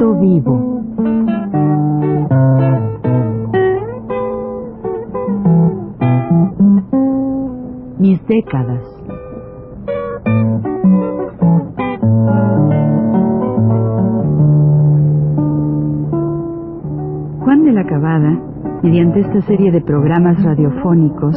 Vivo. Mis décadas. Juan de la Cabada, mediante esta serie de programas radiofónicos,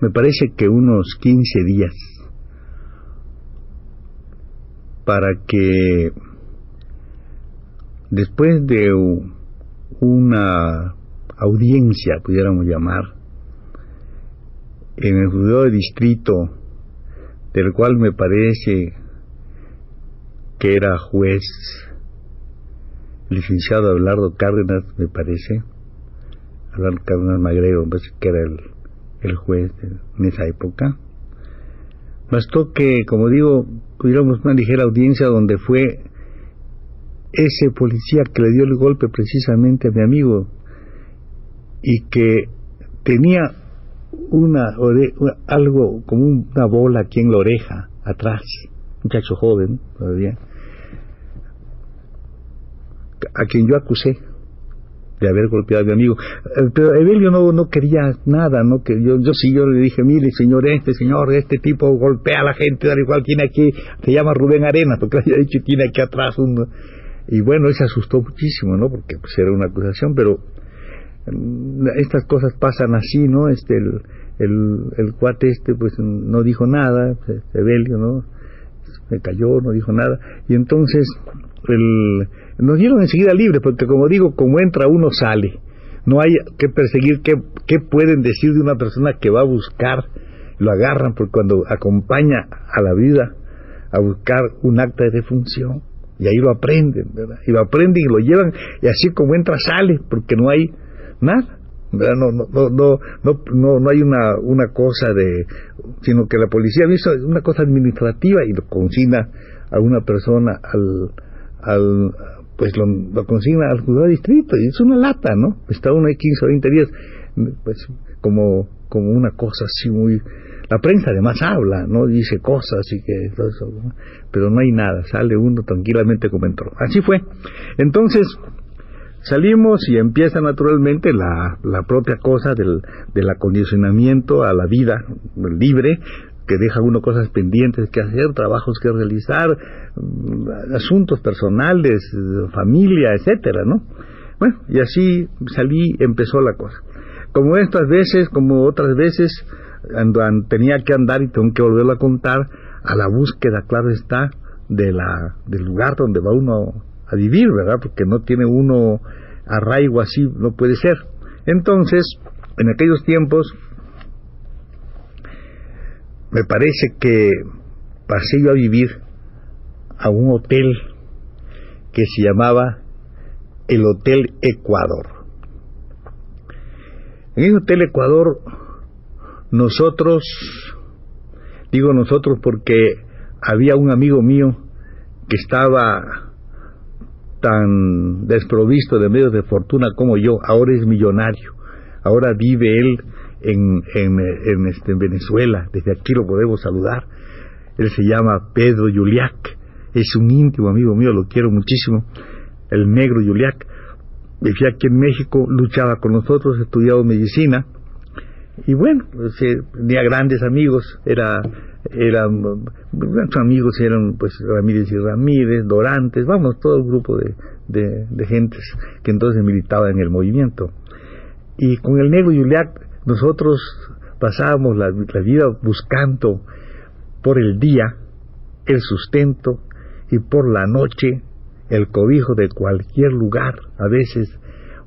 me parece que unos 15 días para que después de una audiencia, pudiéramos llamar, en el juzgado de distrito, del cual me parece que era juez, licenciado Abelardo Cárdenas, me parece, Abelardo Cárdenas Magrego, me parece que era el el juez en esa época. Bastó que, como digo, tuviéramos una ligera audiencia donde fue ese policía que le dio el golpe precisamente a mi amigo y que tenía una algo como una bola aquí en la oreja atrás, muchacho joven todavía, a quien yo acusé de haber golpeado a mi amigo. Eh, pero Evelio no, no quería nada, ¿no? Que yo, yo sí, yo le dije, mire, señor, este señor, este tipo golpea a la gente, da igual, tiene aquí, se llama Rubén Arena, porque había dicho, tiene aquí atrás uno. Y bueno, él se asustó muchísimo, ¿no? Porque pues era una acusación, pero mm, estas cosas pasan así, ¿no? Este, el, el, el cuate este, pues no dijo nada, Evelio, ¿no? Me cayó, no dijo nada. Y entonces, el nos dieron enseguida libre, porque como digo, como entra uno sale. No hay que perseguir qué, qué pueden decir de una persona que va a buscar, lo agarran, porque cuando acompaña a la vida a buscar un acta de defunción, y ahí lo aprenden, ¿verdad? Y lo aprenden y lo llevan, y así como entra sale, porque no hay nada. ¿verdad? No, no, no, no, no, no hay una, una cosa de, sino que la policía hizo una cosa administrativa y lo consigna a una persona al, al, pues lo, consigna al juzgado de distrito y es una lata, ¿no? Está uno ahí 15 o 20 días, pues como, como una cosa así muy... La prensa además habla, ¿no? Dice cosas y que todo eso, pero no hay nada, sale uno tranquilamente como entró. Así fue. Entonces, salimos y empieza naturalmente la, la propia cosa del, del acondicionamiento a la vida libre, que deja uno cosas pendientes que hacer, trabajos que realizar, mm, asuntos personales, familia, etcétera, ¿no? Bueno, y así salí, empezó la cosa. Como estas veces, como otras veces, tenía que andar y tengo que volverlo a contar a la búsqueda, claro está, de la, del lugar donde va uno a vivir, ¿verdad? Porque no tiene uno arraigo así, no puede ser. Entonces, en aquellos tiempos, me parece que pasé yo a vivir a un hotel que se llamaba el Hotel Ecuador. En ese Hotel Ecuador nosotros, digo nosotros porque había un amigo mío que estaba tan desprovisto de medios de fortuna como yo, ahora es millonario, ahora vive él en, en, este, en Venezuela, desde aquí lo podemos saludar. Él se llama Pedro Yuliac, es un íntimo amigo mío, lo quiero muchísimo, el negro Yuliac. Vivía aquí en México, luchaba con nosotros, estudiaba medicina, y bueno, pues, eh, tenía grandes amigos, era eran grandes amigos eran pues Ramírez y Ramírez, Dorantes, vamos, todo el grupo de, de, de gentes que entonces militaba en el movimiento. Y con el negro Yuliac nosotros pasábamos la, vida buscando por el día el sustento y por la noche el cobijo de cualquier lugar, a veces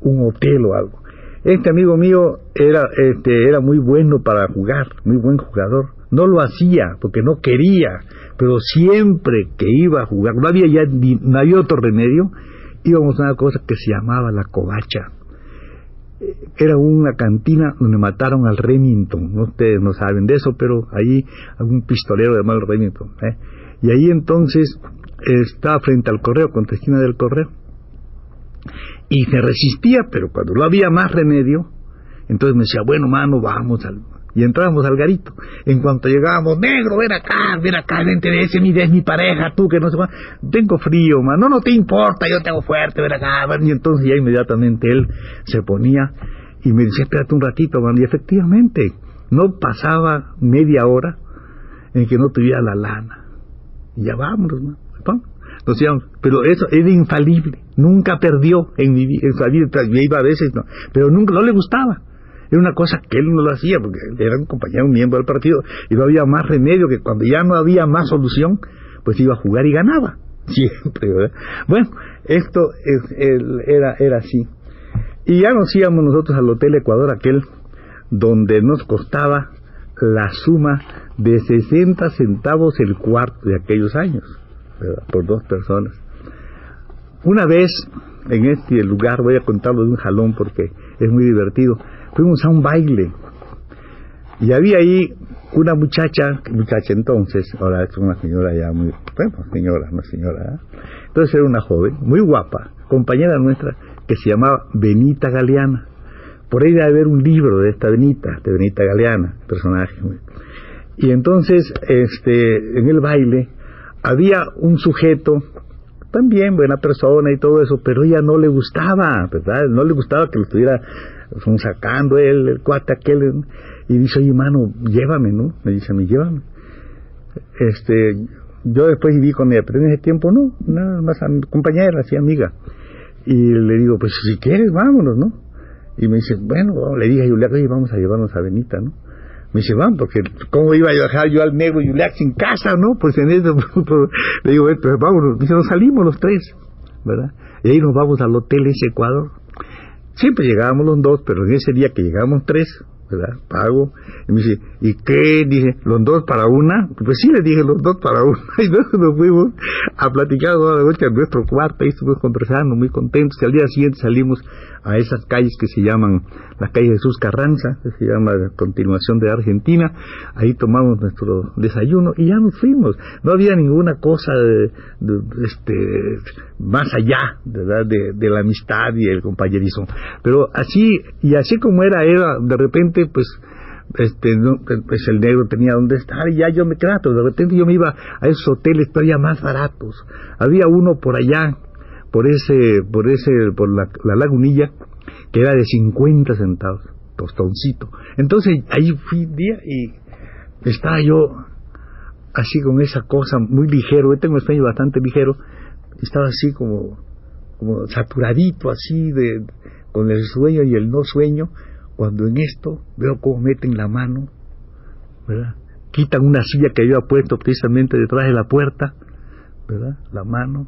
un hotel o algo. Este amigo mío era, este, era muy bueno para jugar, muy buen jugador. No lo hacía porque no quería, pero siempre que iba a jugar, no había ya no había otro remedio, íbamos a una cosa que se llamaba la covacha. Era una cantina donde mataron al Remington, ¿no? ustedes no saben de eso, pero ahí algún pistolero de mal Remington. ¿eh? Y ahí entonces estaba frente al correo, la esquina del correo. Y se resistía, pero cuando no había más remedio, entonces me decía, bueno, mano, vamos al... Y entrábamos al garito. En cuanto llegábamos, negro, ven acá, ven acá, vente de ese, mi, pareja, tú que no se va. Tengo frío, mano, no, no te importa, yo tengo fuerte, ven acá. Y entonces ya inmediatamente él se ponía y me decía, espérate un ratito, mano. Y efectivamente, no pasaba media hora en que no tuviera la lana. Y ya vámonos, mano. Nos pero eso era infalible. Nunca perdió en mi vida. En iba a veces, no, pero nunca, no le gustaba. Era una cosa que él no lo hacía porque era un compañero, un miembro del partido y no había más remedio que cuando ya no había más solución, pues iba a jugar y ganaba. Siempre, ¿verdad? Bueno, esto es, era, era así. Y ya nos íbamos nosotros al Hotel Ecuador, aquel donde nos costaba la suma de 60 centavos el cuarto de aquellos años, por dos personas. Una vez en este lugar, voy a contarlo de un jalón porque es muy divertido, fuimos a un baile y había ahí una muchacha, muchacha entonces, ahora es una señora ya muy, bueno, señora, no señora, ¿eh? entonces era una joven, muy guapa, compañera nuestra, que se llamaba Benita Galeana. Por ahí debe haber un libro de esta Benita, de Benita Galeana, personaje. Y entonces, este, en el baile, había un sujeto, también buena persona y todo eso, pero ella no le gustaba, ¿verdad? No le gustaba que lo estuviera sacando él, el cuate aquel, y dice, oye, mano, llévame, ¿no? Me dice a mí, llévame. Este, yo después viví con ella, pero en ese tiempo no, nada más compañera, así amiga. Y le digo, pues si quieres, vámonos, ¿no? Y me dice, bueno, le dije a Julián, oye, vamos a llevarnos a Benita, ¿no? Me dice, vamos, porque ¿cómo iba a dejar yo al negro Julián sin casa, no? Pues en ese punto le digo, pues vámonos. Dice, nos salimos los tres, ¿verdad? Y ahí nos vamos al hotel ese Ecuador. Siempre llegábamos los dos, pero en ese día que llegamos tres, ¿verdad? Pago. Y me dice, ¿y qué? Dice, ¿los dos para una? Pues sí, le dije, los dos para una. Y entonces nos fuimos a platicar toda la noche en nuestro cuarto, ahí estuvimos conversando, muy contentos. Y al día siguiente salimos a esas calles que se llaman las calles de Jesús Carranza, que se llama la continuación de Argentina. Ahí tomamos nuestro desayuno y ya nos fuimos. No había ninguna cosa de, este, más allá ¿verdad? De, de la amistad y el compañerismo. Pero así, y así como era, era de repente, pues, este pues el negro tenía donde estar y ya yo me trato de repente yo me iba a esos hoteles todavía más baratos había uno por allá por ese, por ese, por la, lagunilla, que era de 50 centavos, tostoncito. Entonces ahí fui día y estaba yo así con esa cosa muy ligero, yo tengo un sueño bastante ligero, estaba así como, como saturadito así de, con el sueño y el no sueño, cuando en esto veo cómo meten la mano, ¿verdad? Quitan una silla que yo había puesto precisamente detrás de la puerta, ¿verdad? La mano,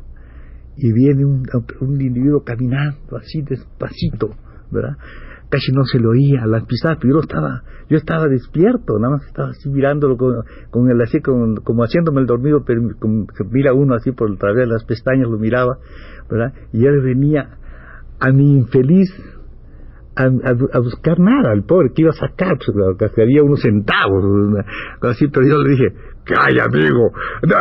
y viene un, individuo caminando así despacito, ¿verdad? Casi no se le oía las pisadas, pero yo estaba, yo estaba despierto, nada más estaba así mirándolo con, con el así, como haciéndome el dormido, pero mira uno así por través de las pestañas, lo miraba, ¿verdad? Y él venía a mi infeliz a, buscar nada, el pobre que iba a sacar, que había unos centavos, así, pero yo le dije, ¡ay, amigo!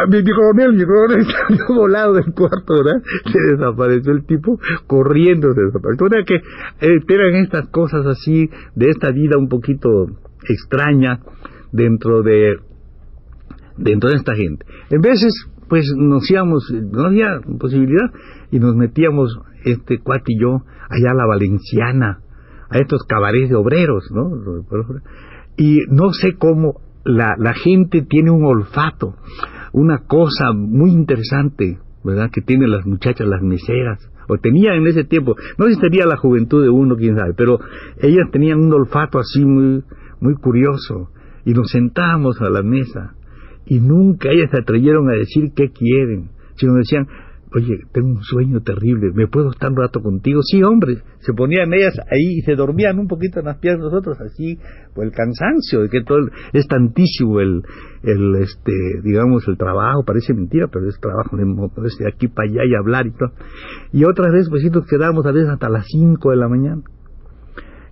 mi, mi coronel, mi coronel salió volado del cuarto, ¿verdad? Se desapareció el tipo, corriendo se desapareció. Que eh, eran estas cosas así, de esta vida un poquito extraña dentro de dentro de esta gente. En veces, pues nos íbamos, no había posibilidad, y nos metíamos, este cuate y yo, allá a la Valenciana, a estos cabarets de obreros, ¿no? Y no sé cómo la, la gente tiene un olfato, una cosa muy interesante, ¿verdad? Que tienen las muchachas, las meseras, o tenía en ese tiempo, no sería la juventud de uno, quién sabe, pero ellas tenían un olfato así muy, muy curioso, y nos sentábamos a la mesa, y nunca ellas se atrevieron a decir qué quieren, sino decían, oye, tengo un sueño terrible, ¿me puedo estar un rato contigo? Sí, hombre, se ponían ellas ahí y se dormían un poquito en las piernas nosotros, así, por el cansancio, de que todo es tantísimo el, el, este, digamos, el trabajo, parece mentira, pero es trabajo de de aquí para allá y hablar y todo. Y otras veces, pues nos quedábamos a veces hasta las 5 de la mañana.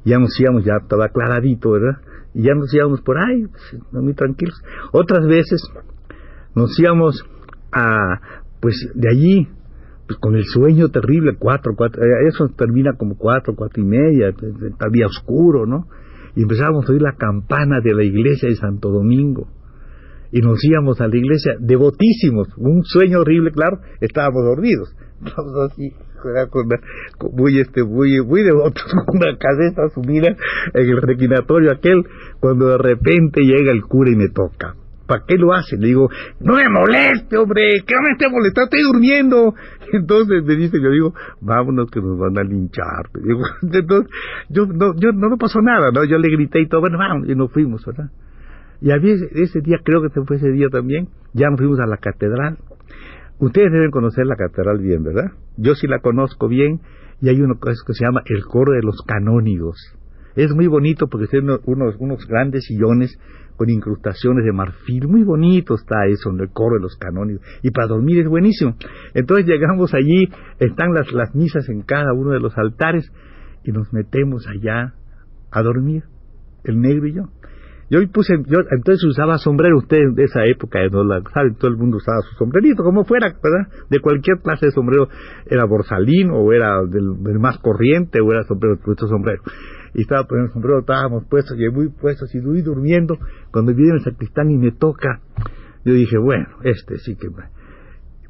Ya nos íbamos, ya estaba aclaradito, ¿verdad? Y ya nos íbamos por ahí, pues, muy tranquilos. Otras veces nos íbamos a, pues de allí, pues con el sueño terrible, cuatro, cuatro, eh, eso termina como cuatro, cuatro y media, todavía oscuro, ¿no? Y empezábamos a oír la campana de la iglesia de Santo Domingo. Y nos íbamos a la iglesia devotísimos, un sueño horrible, claro, estábamos dormidos. Estábamos así, con, muy, este, muy, muy devotos, con la cabeza sumida en el requinatorio aquel, cuando de repente llega el cura y me toca. ¿Para qué lo hace? Le digo, no me moleste, hombre, que no me esté molestando, estoy durmiendo. Entonces me dice, yo digo, vámonos que nos van a linchar. entonces, yo no, yo no, pasó nada, ¿no? Yo le grité y todo, bueno, vamos, y nos fuimos, ¿verdad? Y había ese, día, creo que fue ese día también, ya nos fuimos a la catedral. Ustedes deben conocer la catedral bien, ¿verdad? Yo sí la conozco bien, y hay uno que se llama el coro de los canónigos. Es muy bonito porque tiene unos, unos grandes sillones con incrustaciones de marfil. Muy bonito está eso en el coro de los canónigos. Y para dormir es buenísimo. Entonces llegamos allí, están las, las misas en cada uno de los altares y nos metemos allá a dormir, el negro y yo. Yo puse, yo entonces usaba sombrero, ustedes de esa época, ¿no? La, ¿saben? Todo el mundo usaba su sombrerito, como fuera, ¿verdad? De cualquier clase de sombrero, era borsalino, o era del, más corriente, o era sombrero, puesto sombrero y estaba poniendo el sombrero, estábamos puestos y muy puestos y durmiendo. Cuando viene el sacristán y me toca, yo dije, bueno, este sí que...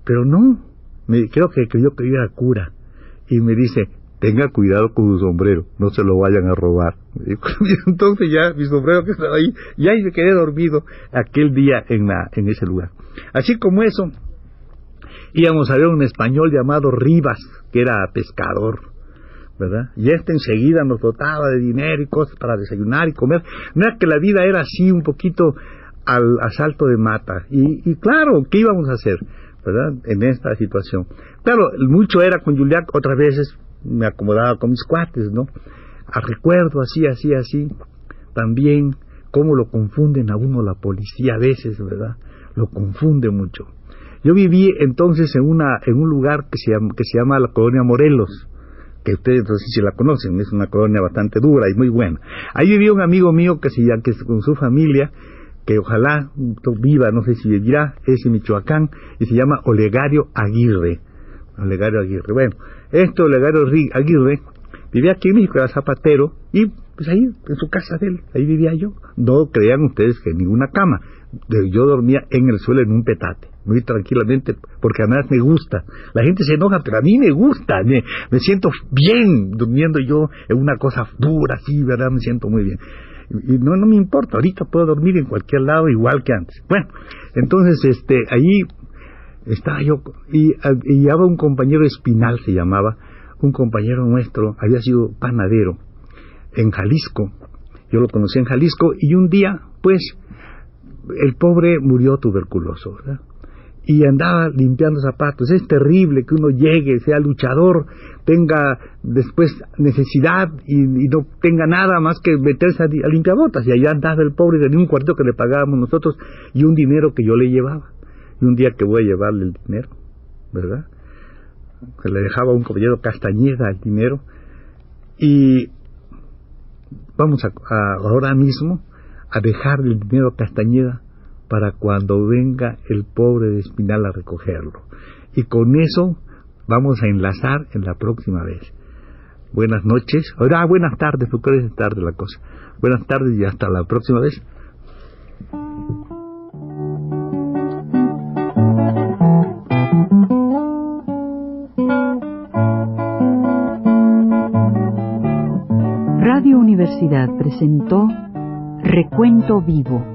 Pero no, me, creo que yo que era cura. Y me dice, tenga cuidado con su sombrero, no se lo vayan a robar. Y entonces ya mi sombrero que estaba ahí, y ahí me quedé dormido aquel día en, la, en ese lugar. Así como eso, íbamos a ver un español llamado Rivas, que era pescador ¿verdad? Y este enseguida nos dotaba de dinero y cosas para desayunar y comer. No era que la vida era así un poquito al asalto de mata. Y, y claro, ¿qué íbamos a hacer? ¿Verdad? En esta situación. Claro, mucho era con Julián, otras veces me acomodaba con mis cuates, ¿no? A recuerdo así, así, así. También cómo lo confunden a uno la policía a veces, ¿verdad? Lo confunde mucho. Yo viví entonces en una en un lugar que se que se llama la colonia Morelos, que ustedes no sé si la conocen, es una colonia bastante dura y muy buena. Ahí vivía un amigo mío que, se, que con su familia, que ojalá viva, no sé si vivirá, es en Michoacán, y se llama Olegario Aguirre. Olegario Aguirre. Bueno, este Olegario Aguirre vivía aquí en México, era zapatero, y pues ahí, en su casa de él, ahí vivía yo. No crean ustedes que ninguna cama. Yo dormía en el suelo en un petate muy tranquilamente, porque además me gusta. La gente se enoja, pero a mí me gusta, me, me siento bien durmiendo yo en una cosa dura, así, ¿verdad? Me siento muy bien. Y, no, no me importa, ahorita puedo dormir en cualquier lado igual que antes. Bueno, entonces, este, ahí estaba yo, y, y había un compañero Espinal, se llamaba, un compañero nuestro, había sido panadero en Jalisco, yo lo conocí en Jalisco, y un día, pues, el pobre murió tuberculoso, ¿verdad? Y andaba limpiando zapatos. Es terrible que uno llegue, sea luchador, tenga después necesidad y, no tenga nada más que meterse a, limpiar botas. Y allá andaba el pobre, tenía un cuarto que le pagábamos nosotros y un dinero que yo le llevaba. Y un día que voy a llevarle el dinero, ¿verdad? Que le dejaba un compañero Castañeda el dinero. Y vamos a, ahora mismo a dejarle el dinero a Castañeda para cuando venga el pobre de Espinal a recogerlo. Y con eso vamos a enlazar en la próxima vez. Buenas noches. Ah, buenas tardes, porque es tarde la cosa. Buenas tardes y hasta la próxima vez. Radio Universidad presentó Recuento Vivo